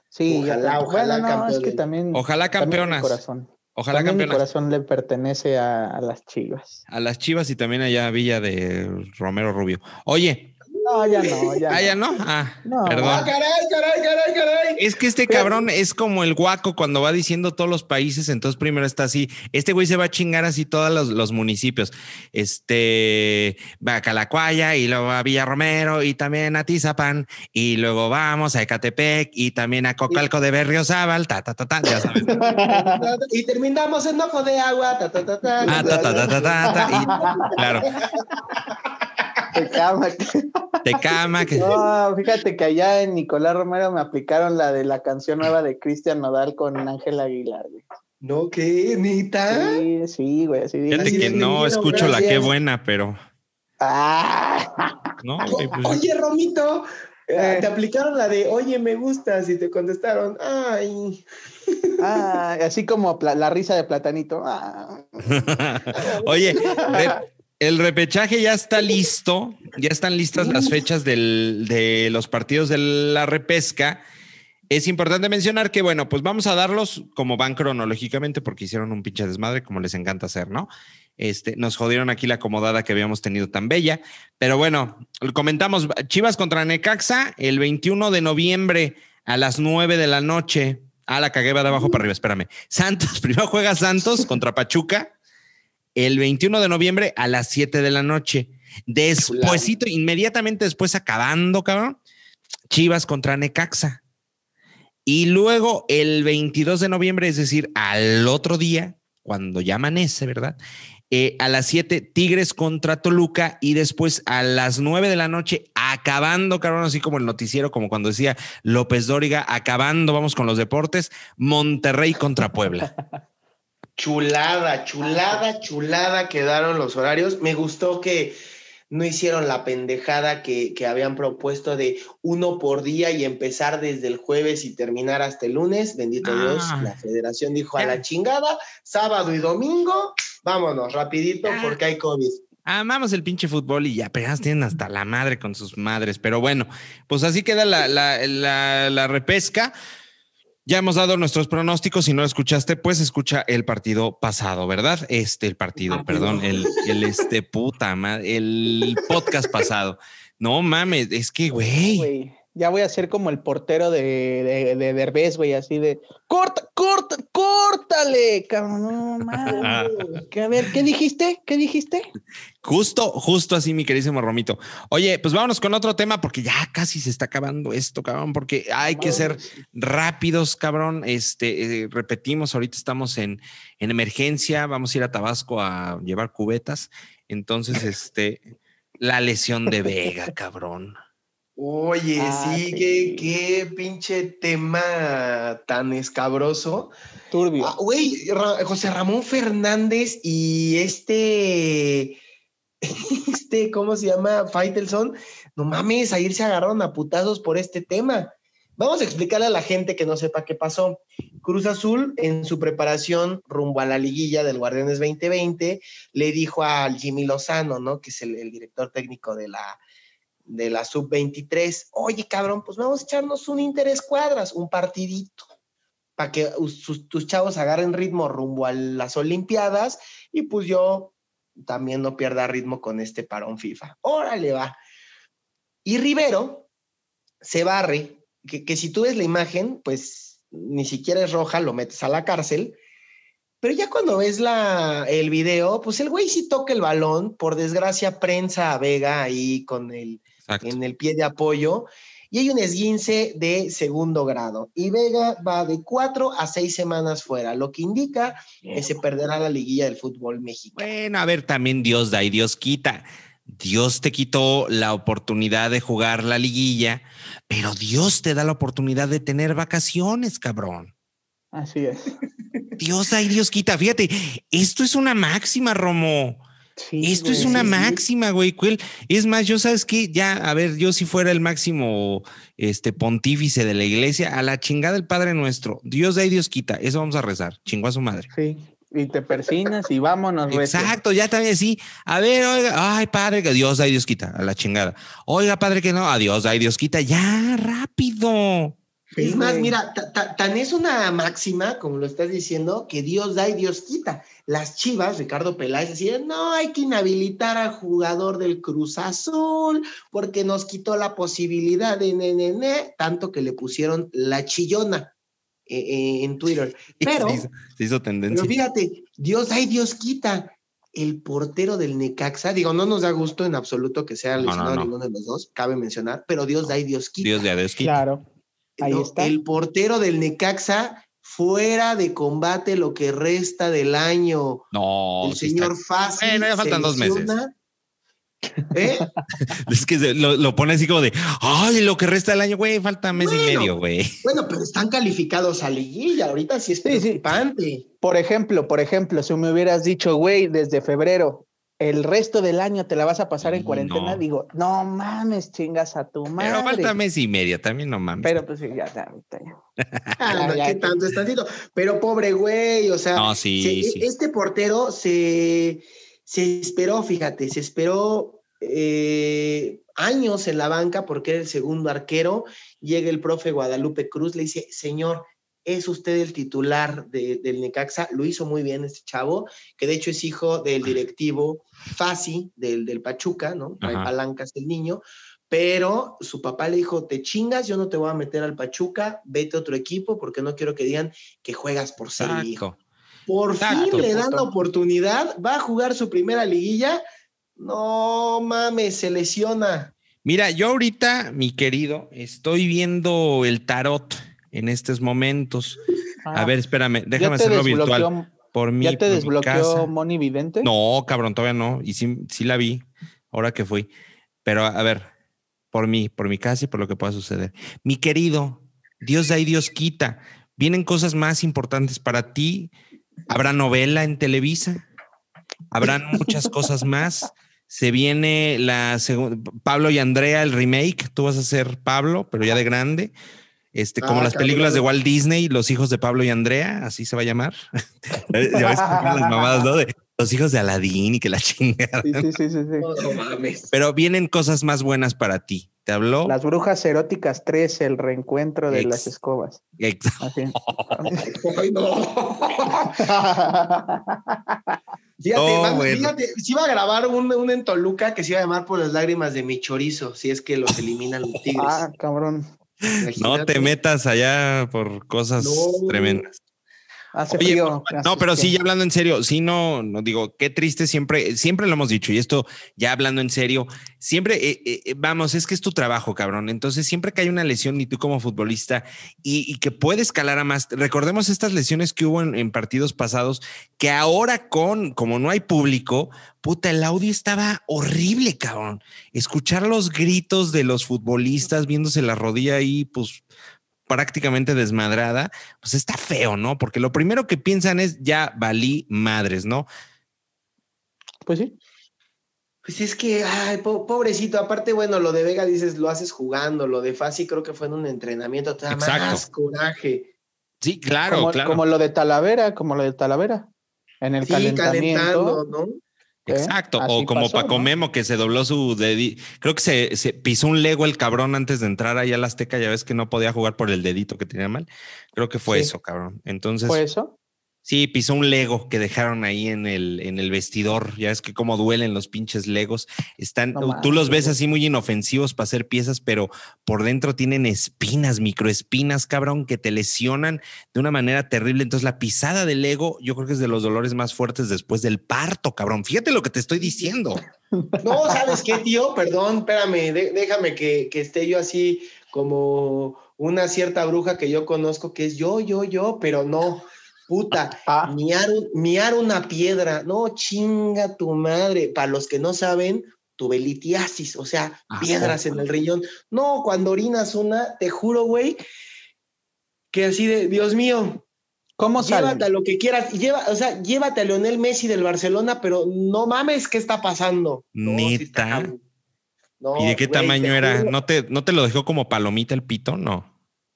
Sí, ojalá, ojalá, es que también, ojalá campeonas. corazón. Ojalá también Mi corazón le pertenece a, a, las Chivas. A las Chivas y también allá a Villa de Romero Rubio. Oye, no, ya no, ya. Ah, ya no. Ah, perdón. Ah, caray, caray, caray, caray. Es que este cabrón es como el guaco cuando va diciendo todos los países, entonces primero está así. Este güey se va a chingar así todos los, los municipios. Este va a Calacuaya y luego a Villa Romero y también a Tizapán y luego vamos a Ecatepec y también a Cocalco de Berriozábal, ta, ta, ta, ta, ya sabes. y terminamos en Ojo de Agua, ta, ta, ta, ta. Ah, ta, ta, ta, ta, ta, ta y, claro. Te cama. Te cama. No, fíjate que allá en Nicolás Romero me aplicaron la de la canción nueva de Cristian Nodal con Ángel Aguilar, ¿No qué, Nita? Sí, sí, güey. Fíjate que no escucho la qué buena, pero. Ah. No, pues Oye, Romito, eh, te aplicaron la de, oye, me gustas, y te contestaron, ay. Ah, así como la risa de platanito. Ah. oye, el repechaje ya está listo, ya están listas las fechas de los partidos de la repesca. Es importante mencionar que, bueno, pues vamos a darlos como van cronológicamente porque hicieron un pinche desmadre, como les encanta hacer, ¿no? Este, nos jodieron aquí la acomodada que habíamos tenido tan bella. Pero bueno, comentamos Chivas contra Necaxa el 21 de noviembre a las 9 de la noche. Ah, la cagué de abajo para arriba, espérame. Santos, primero juega Santos contra Pachuca el 21 de noviembre a las 7 de la noche. Despuésito, inmediatamente después acabando, cabrón, Chivas contra Necaxa. Y luego el 22 de noviembre, es decir, al otro día, cuando ya amanece, ¿verdad? Eh, a las 7, Tigres contra Toluca y después a las 9 de la noche, acabando, cabrón, así como el noticiero, como cuando decía López Dóriga, acabando, vamos con los deportes, Monterrey contra Puebla. Chulada, chulada, chulada quedaron los horarios. Me gustó que no hicieron la pendejada que, habían propuesto de uno por día y empezar desde el jueves y terminar hasta el lunes. Bendito Dios, ah. la federación dijo a la chingada, sábado y domingo, vámonos rapidito porque hay COVID. Amamos el pinche fútbol y ya apenas tienen hasta la madre con sus madres. Pero bueno, pues así queda la, la, la repesca. Ya hemos dado nuestros pronósticos. Si no lo escuchaste, pues escucha el partido pasado, ¿verdad? Este, el partido, perdón, el, el este puta madre, el podcast pasado. No mames, es que, güey. ya voy a ser como el portero de, de, de Derbez, güey, así de corta, corta, córtale, cabrón, no mames. a ver, ¿qué dijiste? ¿Qué dijiste? Justo, justo así, mi queridísimo Romito. Oye, pues vámonos con otro tema porque ya casi se está acabando esto, cabrón, porque hay que ser rápidos, cabrón. Este, eh, repetimos, ahorita estamos en, en emergencia, vamos a ir a Tabasco a llevar cubetas. Entonces, este, la lesión de Vega, cabrón. Oye, ah, sí, Qué, pinche tema tan escabroso. Turbio. Ah, güey, José Ramón Fernández y este, este, ¿cómo se llama? Faitelson, no mames, ayer se agarraron a putazos por este tema. Vamos a explicarle a la gente que no sepa qué pasó. Cruz Azul, en su preparación rumbo a la liguilla del Guardianes 2020, le dijo al Jimmy Lozano, ¿no? Que es el director técnico de la, de la sub-23, oye cabrón, pues vamos a echarnos un interés cuadras, un partidito, para que tus chavos agarren ritmo rumbo a las Olimpiadas y pues yo también no pierda ritmo con este parón FIFA. Órale, va. Y Rivero se barre, que, que si tú ves la imagen, pues ni siquiera es roja, lo metes a la cárcel, pero ya cuando ves la, el video, pues el güey sí toca el balón, por desgracia prensa a Vega ahí con el, en el pie de apoyo, y hay un esguince de segundo grado. Y Vega va de cuatro a seis semanas fuera, lo que indica que se perderá la liguilla del fútbol mexicano. Bueno, a ver, también Dios da y Dios quita. Dios te quitó la oportunidad de jugar la liguilla, pero Dios te da la oportunidad de tener vacaciones, cabrón. Así es. Dios ay, Dios quita. Fíjate, esto es una máxima, Romo. Esto es una máxima, güey. Es más, yo sabes que ya, a ver, yo si fuera el máximo este pontífice de la iglesia, a la chingada del Padre nuestro. Dios da y Dios quita. Eso vamos a rezar. Chingó a su madre. Sí. Y te persinas y vámonos. Exacto, ya también sí. A ver, oiga, ay, padre, que Dios da y Dios quita, a la chingada. Oiga, padre, que no, adiós, da y Dios quita, ya, rápido. Es más, mira, tan es una máxima, como lo estás diciendo, que Dios da y Dios quita. Las chivas, Ricardo Peláez, decían, no, hay que inhabilitar al jugador del Cruz Azul porque nos quitó la posibilidad de nene, tanto que le pusieron la chillona eh, eh, en Twitter. Pero, se hizo, tendencia. Pero fíjate, Dios da y Dios quita. El portero del Necaxa, digo, no nos da gusto en absoluto que sea lesionado ninguno de los dos, cabe mencionar, pero Dios da y Dios quita. Dios da y Dios quita. Claro. Ahí está. El portero del Necaxa fuera de combate lo que resta del año. No, el señor Fácil. Bueno, ya faltan dos meses. ¿Eh? es que lo, pone así como de, ay, lo que resta del año, güey, falta mes y medio, güey. Bueno, pero están calificados a liguilla, ahorita sí es preocupante. Por ejemplo, por ejemplo, si me hubieras dicho, güey, desde febrero, el resto del año te la vas a pasar en cuarentena, digo, no mames, chingas a tu madre. Pero falta mes y medio, también no mames. Pero pues sí, ya, ya, ah, ¿Qué tanto está haciendo? Pero pobre güey, o sea, este portero se, se esperó, fíjate, se esperó eh, años en la banca porque era el segundo arquero. Llega el profe Guadalupe Cruz, le dice, señor, es usted el titular del Necaxa, lo hizo muy bien este chavo, que de hecho es hijo del directivo Fasi del, del Pachuca, ¿no? Hay palancas el niño, pero su papá le dijo, te chingas, yo no te voy a meter al Pachuca, vete a otro equipo porque no quiero que digan que juegas por ser hijo. Por fin le dan la oportunidad, va a jugar su primera liguilla, no mames, se lesiona. Mira, yo ahorita, mi querido, estoy viendo el tarot en estos momentos. a ah, ver, espérame, déjame hacerlo virtual. Por mí, ¿Ya te desbloqueó Moni Vidente? No, cabrón, todavía no. Y sí, sí la vi, ahora que fui. Pero a ver, por mí, por mi casa y por lo que pueda suceder. Mi querido, Dios da y Dios quita. Vienen cosas más importantes para ti. Habrá novela en Televisa. Habrán muchas cosas más. Se viene la segunda, Pablo y Andrea, el remake. Tú vas a ser Pablo, pero ya de grande. Este, como ah, las películas de Walt Disney, Los hijos de Pablo y Andrea, así se va a llamar. ya ves las mamadas, ¿no? De los hijos de Aladín y que la chingada. Sí, sí, sí, sí. Pero vienen cosas más buenas para ti. ¿Te habló? Las brujas eróticas 3, el reencuentro de las escobas. Exacto. Ay, no. Fíjate, fíjate, si iba a grabar un, un, en Toluca que se iba a llamar por las lágrimas de mi chorizo, si es que los eliminan los tigres. Ah, cabrón. No te metas allá por cosas tremendas. Hace frío. No, pero sí, ya hablando en serio, sí, no, no digo, qué triste siempre, siempre lo hemos dicho, y esto ya hablando en serio, siempre, eh, eh, eh, vamos, es que es tu trabajo, cabrón. Entonces, siempre que hay una lesión, y tú como futbolista, y, que puede escalar a más, recordemos estas lesiones que hubo en, partidos pasados, que ahora con, como no hay público, puta, el audio estaba horrible, cabrón. Escuchar los gritos de los futbolistas viéndose la rodilla ahí, pues prácticamente desmadrada, pues está feo, ¿no? Porque lo primero que piensan es ya valí madres, ¿no? Pues sí. Pues es que, ay, pobrecito, aparte, bueno, lo de Vega dices, lo haces jugando, lo de Fasi creo que fue en un entrenamiento, te da más coraje. Sí, claro, como, claro. Como lo de Talavera, como lo de Talavera. En el calentamiento. ¿no? Exacto, o como Paco Memo que se dobló su dedito, creo que se, pisó un lego el cabrón antes de entrar ahí al Azteca, ya ves que no podía jugar por el dedito que tenía mal, creo que fue eso, cabrón. Entonces... ¿Fue eso? Sí, pisó un Lego que dejaron ahí en el, en el vestidor. Ya es que cómo duelen los pinches Legos. Están, tú los ves así muy inofensivos para hacer piezas, pero por dentro tienen espinas, microespinas, cabrón, que te lesionan de una manera terrible. Entonces, la pisada del Lego, yo creo que es de los dolores más fuertes después del parto, cabrón. Fíjate lo que te estoy diciendo. No, ¿sabes qué, tío? Perdón, espérame, déjame que, que esté yo así como una cierta bruja que yo conozco, que es yo, yo, yo, pero no Puta, ah. miar, una piedra, no chinga tu madre. Para los que no saben, tuve litiasis, o sea, ah, piedras en el riñón. No, cuando orinas una, te juro, güey, que así de, Dios mío, ¿Cómo Llévate a lo que quieras. Lleva, o sea, llévate a Leonel Messi del Barcelona, pero no mames, ¿qué está pasando? Neta. ¿Y de qué tamaño era? ¿No te, ¿No te lo dejó como palomita el pito? No.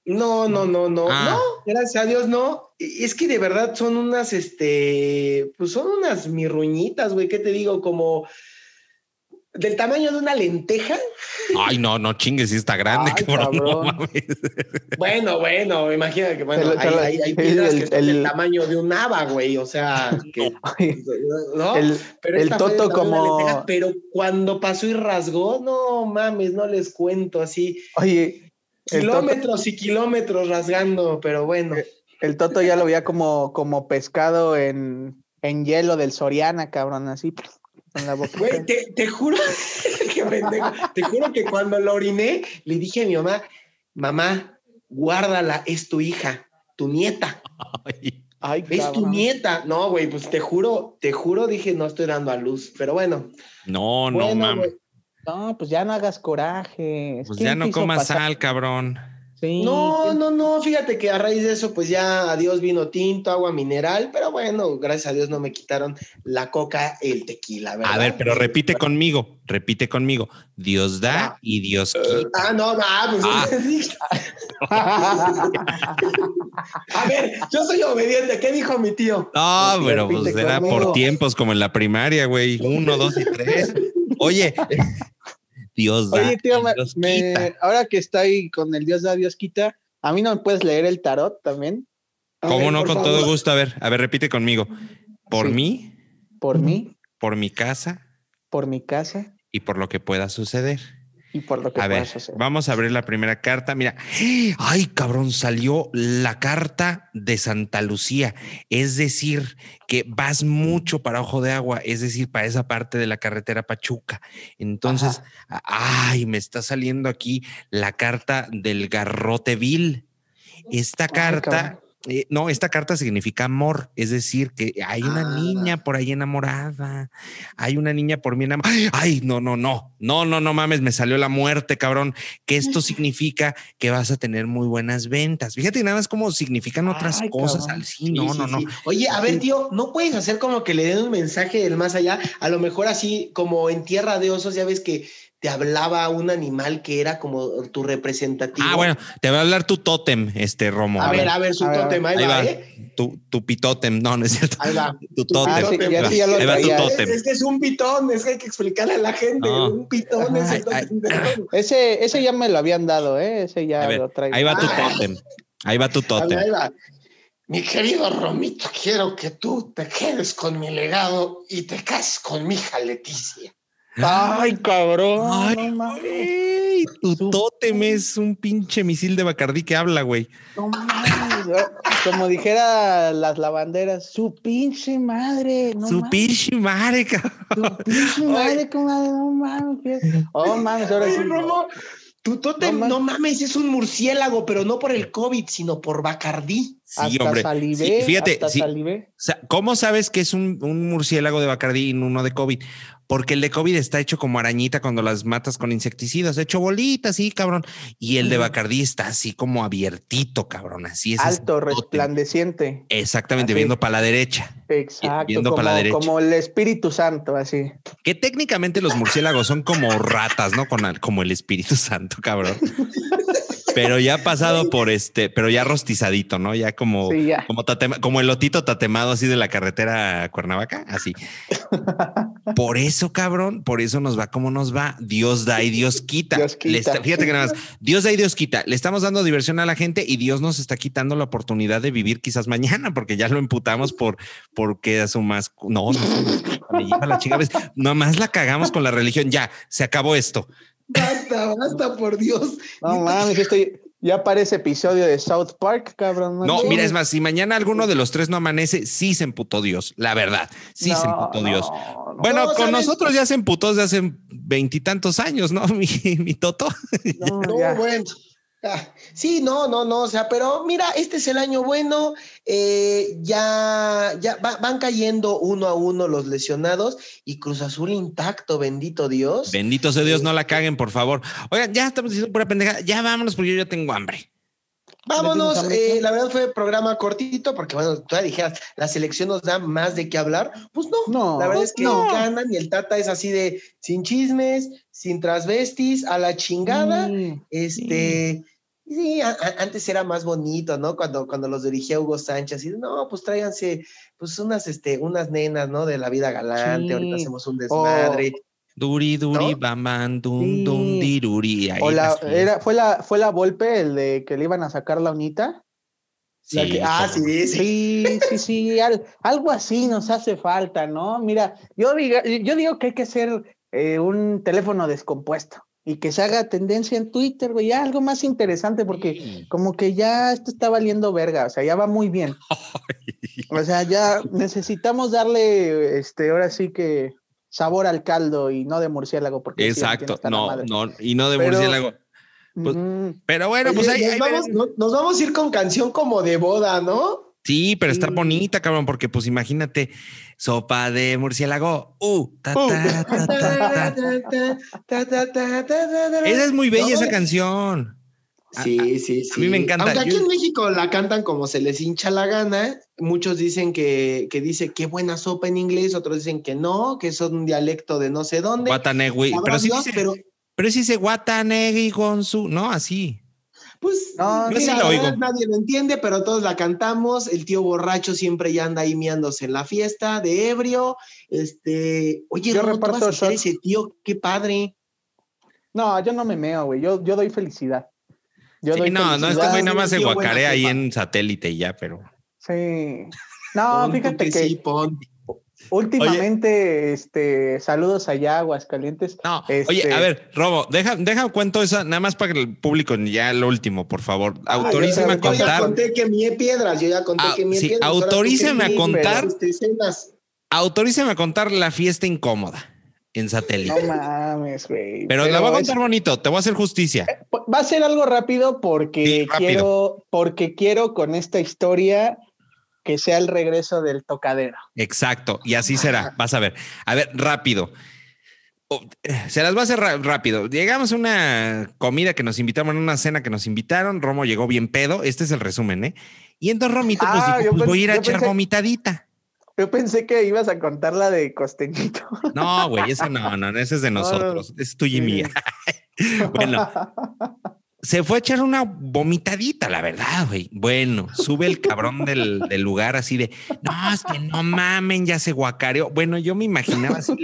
No, no, no, no, ah. no, gracias a Dios no. Es que de verdad son unas, este, pues son unas mirruñitas, güey, ¿qué te digo? Como del tamaño de una lenteja. Ay, no, no chingues, si está grande, cabrón. bueno, bueno, imagina que bueno, hay, piedras que son del tamaño de un haba, güey, o sea, que, ¿no? El, pero el toto como... pero cuando pasó y rasgó, no mames, no les cuento así. Oye, Kilómetros y kilómetros rasgando, pero bueno. El Toto ya lo veía como, como pescado en, en hielo del Soriana, cabrón, así. Con la boca. Güey, te, juro que te juro que cuando lo oriné, le dije a mi mamá, mamá, guárdala, es tu hija, tu nieta. Ay. es tu nieta. No, güey, pues te juro, te juro, dije, no estoy dando a luz, pero bueno. No, no, mames. No, pues ya no hagas coraje. Pues ya no comas sal, cabrón. No, no, no, fíjate que a raíz de eso, pues ya adiós vino tinto, agua mineral, pero bueno, gracias a Dios no me quitaron la coca, el tequila, ¿verdad? A ver, pero repite conmigo, repite conmigo. Dios da ah. y Dios quita. ah, no, no, pues ah. A ver, yo soy obediente, ¿qué dijo mi tío? No, pero pues era por tiempos como en la primaria, güey. Uno, dos y tres. Oye, Dios da. Oye, tío, ahora que está ahí con el Dios da, Dios quita, ¿a mí no me puedes leer el tarot también? ¿Cómo no? Con todo gusto. A ver, a ver, repite conmigo. Por mí. Por mí. Por mi casa. Por mi casa. Y por lo que pueda suceder y por lo que a ver, vamos a abrir la primera carta. Mira, ay, cabrón, salió la carta de Santa Lucía. Es decir, que vas mucho para Ojo de Agua, es decir, para esa parte de la carretera Pachuca. Entonces, ay, me está saliendo aquí la carta del garrote vil. Esta carta eh, no, esta carta significa amor, es decir, que hay una ah. niña por ahí enamorada, hay una niña por mí enamorada. Ay, no, no, no, no, no, no mames, me salió la muerte, cabrón. Que esto significa que vas a tener muy buenas ventas. Fíjate nada más cómo significan otras cosas al sí, no, no, no. Oye, a ver, tío, ¿no puedes hacer como que le den un mensaje del más allá? A lo mejor así como en Tierra de Osos, ya ves que te hablaba un animal que era como tu representativo. Ah, bueno, te va a hablar tu tótem, este Romo. A, ver, a ver, su tótem, ahí, va, ¿eh? Tu, tu pitótem, no, no es cierto. Ahí va. Tu tótem. Ah, sí, ya, ahí va tu tótem. Es, que es un pitón, es que hay que explicarle a la gente. Un pitón es el ese, ese ya me lo habían dado, ¿eh? Ese ya lo traigo. Ahí va tu ah. tótem. Ahí va tu tótem. Ahí va. Mi querido Romito, quiero que tú te quedes con mi legado y te cases con mi hija Leticia. Ay, cabrón. Ay, güey, tu tótem es un pinche misil de Bacardí que habla, güey. No mames, como dijera las lavanderas, su pinche madre. No su pinche madre, cabrón. Su pinche madre, comadre, no mames. Oh, mames, ahora sí. Tu tótem, no, mames, es un murciélago, pero no por el COVID, sino por Bacardí. Sí, hasta hombre. Salivé, fíjate, hasta salivé. ¿cómo sabes que es un, un, murciélago de Bacardí y uno de COVID? Porque el de COVID está hecho como arañita cuando las matas con insecticidas, hecho bolita, sí, cabrón. Y el de Bacardí está así como abiertito, cabrón. Así es. Alto, resplandeciente. Exactamente, viendo para la derecha. Exacto. Viendo para la derecha. Como el Espíritu Santo, así. Que técnicamente los murciélagos son como ratas, ¿no? Con como el Espíritu Santo, cabrón. pero ya pasado por este, pero ya rostizadito, ¿no? Ya como, como, como el lotito tatemado así de la carretera a Cuernavaca, así. por eso, cabrón, por eso nos va como nos va. Dios da y Dios quita. fíjate que nada más, Dios da y Dios quita. Le estamos dando diversión a la gente y Dios nos está quitando la oportunidad de vivir quizás mañana, porque ya lo emputamos por porque a su más. No, no, lleva la chica. Nomás la cagamos con la religión. Ya se acabó esto. Basta, basta, por Dios. No mames, estoy, ya parece episodio de South Park, cabrón. No, mira, es más, si mañana alguno de los tres no amanece, sí se emputó Dios, la verdad. Sí se emputó Dios. bueno, con nosotros ya se emputó desde hace veintitantos años, ¿no? Mi, mi Toto. No, bueno. Ah, sí, no, no, no, o sea, pero mira, este es el año bueno, eh, ya, ya van cayendo uno a uno los lesionados y Cruz Azul intacto, bendito Dios. Bendito sea Dios, no la caguen, por favor. Oigan, ya estamos diciendo pura pendeja, ya vámonos porque yo ya tengo hambre. Vámonos, eh, la verdad fue programa cortito porque, bueno, tú dijeras, la selección nos da más de qué hablar. Pues no, no la verdad es que no. ganan y el Tata es así de sin chismes, sin transvestis, a la chingada. este. Sí, antes era más bonito, ¿no? Cuando, cuando los dirigía Hugo Sánchez, y no, pues tráiganse, pues unas, este, unas nenas, ¿no? De la vida galante, ahorita hacemos un desmadre. Duri, duri, ¿no? dun, dun, diruri. o la, era, fue la, fue la Volpe, el de que le iban a sacar la unita. Sí, ah, sí, sí. Sí, sí, sí, algo así nos hace falta, ¿no? Mira, yo digo, yo digo que hay que hacer eh, un teléfono descompuesto y que se haga tendencia en Twitter, güey, ya algo más interesante, porque como que ya esto está valiendo verga, o sea, ya va muy bien. o sea, ya necesitamos darle, este, ahora sí que sabor al caldo y no de murciélago, porque exacto, no, no, y no de murciélago. Pues, pero bueno, pues ahí, nos, vamos, nos vamos a ir con canción como de boda, ¿no? Sí, pero está bonita, cabrón, porque pues imagínate, sopa de murciélago. Uh, esa es muy bella esa canción. Sí, sí, sí. A mí me encanta. Aunque aquí en México la cantan como se les hincha la gana. Muchos dicen que, que dice qué buena sopa en inglés, otros dicen que no, que es un dialecto de no sé dónde. Guatanegui. Pero sí dice, pero, pero sí dice Guatanegui con su, no, así. Pues no, nadie lo entiende, pero todos la cantamos. El tío borracho siempre ya anda ahí miándose en la fiesta de ebrio. Este, oye, yo reparto ese tío, qué padre. No, yo no me meo, güey. Yo, yo doy felicidad. Yo sí, no, no, este güey nada más se guacarea ahí en satélite y ya, pero. Sí. No, fíjate que. Sí, Últimamente, este, saludos allá, Aguascalientes. No, oye, este a ver, Robo, deja, deja cuento eso, nada más para el público, ya lo último, por favor. Ah, autoríceme a contar. Yo ya conté que mi piedras, yo ya conté ah, que mi sí, piedras. Autoríceme a contar. Autoríceme a contar la fiesta incómoda en satélite. No mames, güey. Pero, la voy a contar bonito, te voy a hacer justicia. Eh, va a ser algo rápido porque quiero, porque quiero con esta historia que sea el regreso del tocadero. Exacto, y así será. Vas a ver. A ver, rápido. Oh, se las va a hacer rápido. Llegamos a una comida que nos invitaron, una cena que nos invitaron. Romo llegó bien pedo. Este es el resumen, ¿eh? Y entonces Romito, pues, ah, pues voy a ir a echar vomitadita. Yo pensé que ibas a contar la de Costeñito. No, güey, esa no, no, esa es de nosotros. Es tuya y mía. bueno, se fue a echar una vomitadita, la verdad, güey. Bueno, sube el cabrón del, lugar así de, no, es que no mamen, ya se guacareó. Bueno, yo me imaginaba así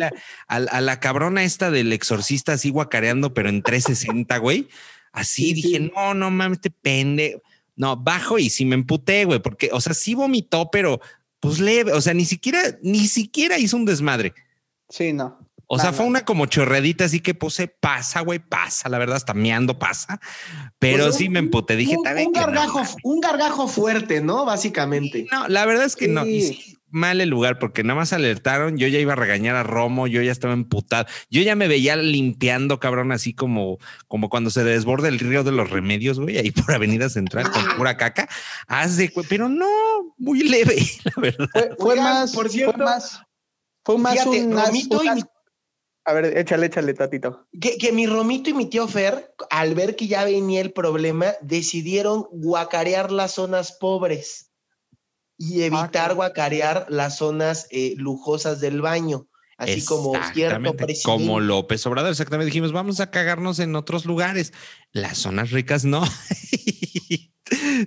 a, la cabrona esta del exorcista así guacareando, pero en 360, güey. Así dije, no, no mames, este pende. No, bajo y sí me emputé, güey, porque, o sea, sí vomitó, pero pues leve, o sea, ni siquiera, ni siquiera hizo un desmadre. Sí, no. O sea, fue una como chorredita, así que puse, pasa, güey, pasa, la verdad, hasta meando pasa. Pero pues sí me emputé, dije, un, un gargajo, un gargajo fuerte, ¿no? Básicamente. No, la verdad es que no. Y mal el lugar porque nada más alertaron. Yo ya iba a regañar a Romo, yo ya estaba emputado. Yo ya me veía limpiando, cabrón, así como, como cuando se desborda el río de los remedios, güey, ahí por Avenida Central con pura caca. Haz de, pero no, muy leve, la verdad. Fue, más, por cierto, fue más, fue más un, Romito y A ver, échale, échale, tatito. Que, que mi Romito y mi tío Fer, al ver que ya venía el problema, decidieron guacarear las zonas pobres y ah, evitar guacarear las zonas eh, lujosas del baño. Así como cierto presidente. Como López Obrador, exactamente. Dijimos, vamos a cagarnos en otros lugares. Las zonas ricas no.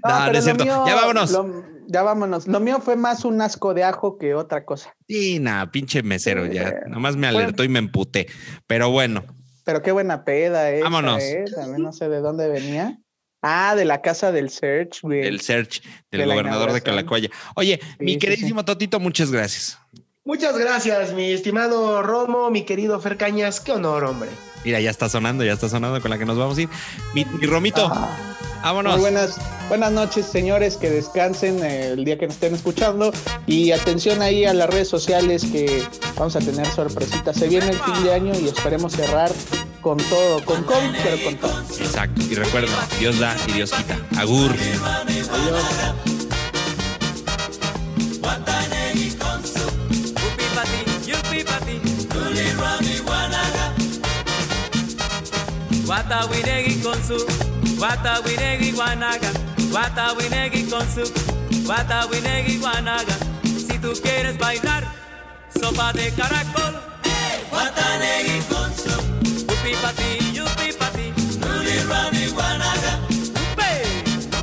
no, no es cierto. ya vámonos. ya vámonos. Lo mío fue más un asco de ajo que otra cosa. Sí, nada, pinche mesero, ya. Nomás me alertó y me emputé. Pero bueno. Pero qué buena peda, eh. Vámonos. También no sé de dónde venía. Ah, de la casa del Search, güey. Del Search, del gobernador de Calacoya. Oye, mi queridísimo Totito, muchas gracias. Muchas gracias, mi estimado Romo, mi querido Fer Cañas. Qué honor, hombre. Mira, ya está sonando, ya está sonando con la que nos vamos a ir. Mi, Romito, ah, vámonos. Muy buenas, buenas noches, señores, que descansen el día que nos estén escuchando. Y atención ahí a las redes sociales que vamos a tener sorpresitas. Se viene el fin de año y esperemos cerrar con todo, con con, pero con todo. Exacto. Y recuerda, Dios da y Dios quita. Agur. Adiós. Wata winegi con su, wata winegi guanaga, wata winegi con su, wata winegi guanaga. Si tú quieres bailar, sopa de caracol, wata negi con su. Yupi pati, yupi pati. Nuli rani wanaga. Upe,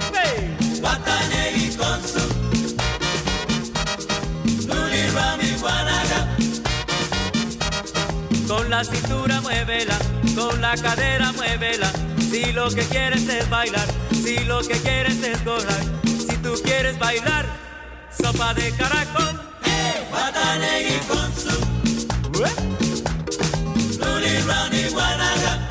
upe. Watanegi konsu. Nuli rani wanaga. Con la cintura muévela, con la cadera muévela. Si lo que quieres es bailar, si lo que quieres es gozar, si tú quieres bailar, sopa de caracol. Hey, Watanegi konsu. ¿Eh? running, Wanaga.